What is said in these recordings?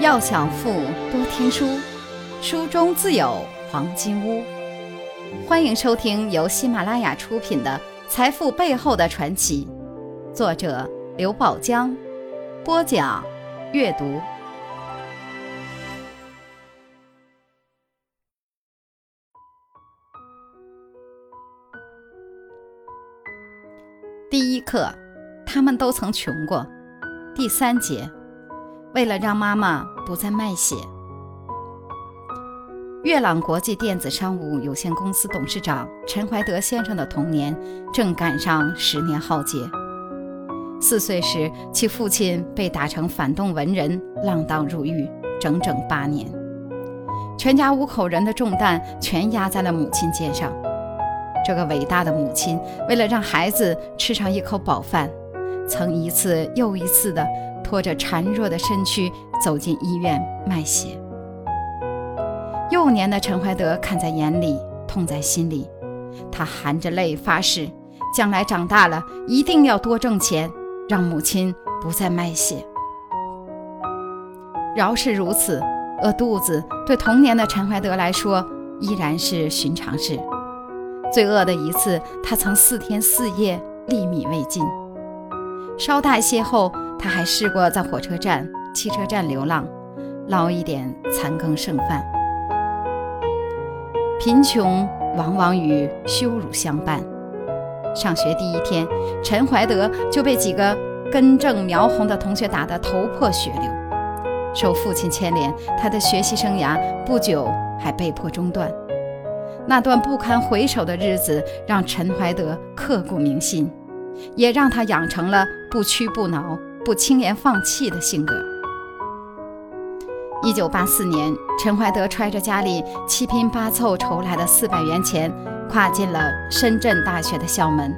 要想富，多听书，书中自有黄金屋。欢迎收听由喜马拉雅出品的《财富背后的传奇》，作者刘宝江，播讲阅读。第一课，他们都曾穷过。第三节。为了让妈妈不再卖血，月朗国际电子商务有限公司董事长陈怀德先生的童年正赶上十年浩劫。四岁时，其父亲被打成反动文人，锒铛入狱，整整八年。全家五口人的重担全压在了母亲肩上。这个伟大的母亲，为了让孩子吃上一口饱饭，曾一次又一次的。拖着孱弱的身躯走进医院卖血。幼年的陈怀德看在眼里，痛在心里。他含着泪发誓，将来长大了一定要多挣钱，让母亲不再卖血。饶是如此，饿肚子对童年的陈怀德来说依然是寻常事。最饿的一次，他曾四天四夜粒米未进。稍大些后。他还试过在火车站、汽车站流浪，捞一点残羹剩饭。贫穷往往与羞辱相伴。上学第一天，陈怀德就被几个根正苗红的同学打得头破血流。受父亲牵连，他的学习生涯不久还被迫中断。那段不堪回首的日子，让陈怀德刻骨铭心，也让他养成了不屈不挠。不轻言放弃的性格。一九八四年，陈怀德揣着家里七拼八凑筹来的四百元钱，跨进了深圳大学的校门。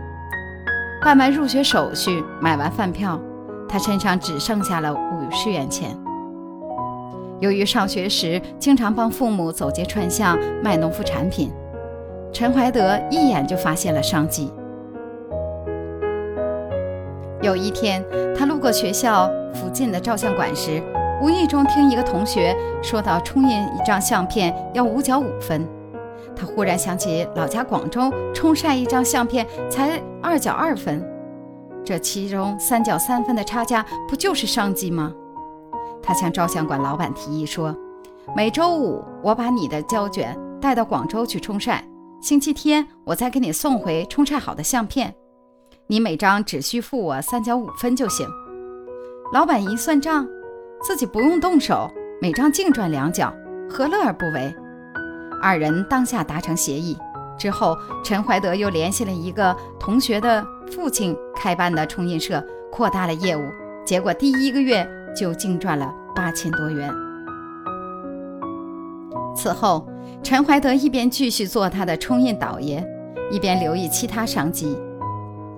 办完入学手续，买完饭票，他身上只剩下了五十元钱。由于上学时经常帮父母走街串巷卖农副产品，陈怀德一眼就发现了商机。有一天，他路过学校附近的照相馆时，无意中听一个同学说到冲印一张相片要五角五分。他忽然想起老家广州冲晒一张相片才二角二分，这其中三角三分的差价不就是商机吗？他向照相馆老板提议说：“每周五我把你的胶卷带到广州去冲晒，星期天我再给你送回冲晒好的相片。”你每张只需付我三角五分就行。老板一算账，自己不用动手，每张净赚两角，何乐而不为？二人当下达成协议。之后，陈怀德又联系了一个同学的父亲开办的冲印社，扩大了业务。结果第一个月就净赚了八千多元。此后，陈怀德一边继续做他的冲印倒爷，一边留意其他商机。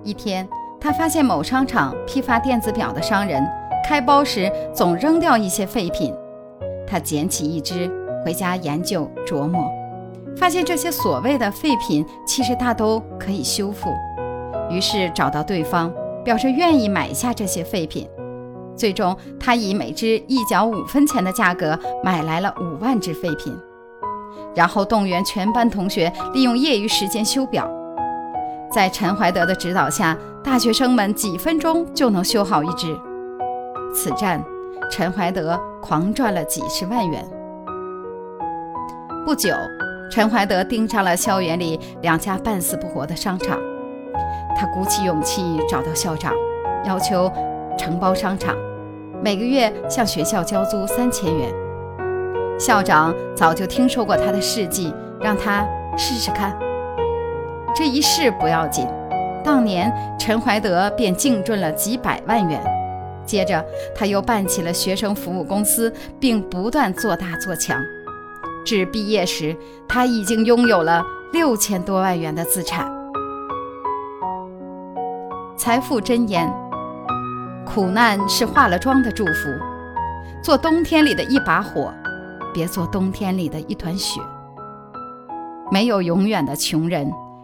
一天，他发现某商场批发电子表的商人开包时总扔掉一些废品。他捡起一只回家研究琢磨，发现这些所谓的废品其实大都可以修复。于是找到对方，表示愿意买下这些废品。最终，他以每只一角五分钱的价格买来了五万只废品，然后动员全班同学利用业余时间修表。在陈怀德的指导下，大学生们几分钟就能修好一只。此战，陈怀德狂赚了几十万元。不久，陈怀德盯上了校园里两家半死不活的商场。他鼓起勇气找到校长，要求承包商场，每个月向学校交租三千元。校长早就听说过他的事迹，让他试试看。这一试不要紧，当年陈怀德便净赚了几百万元。接着，他又办起了学生服务公司，并不断做大做强。至毕业时，他已经拥有了六千多万元的资产。财富箴言：苦难是化了妆的祝福。做冬天里的一把火，别做冬天里的一团雪。没有永远的穷人。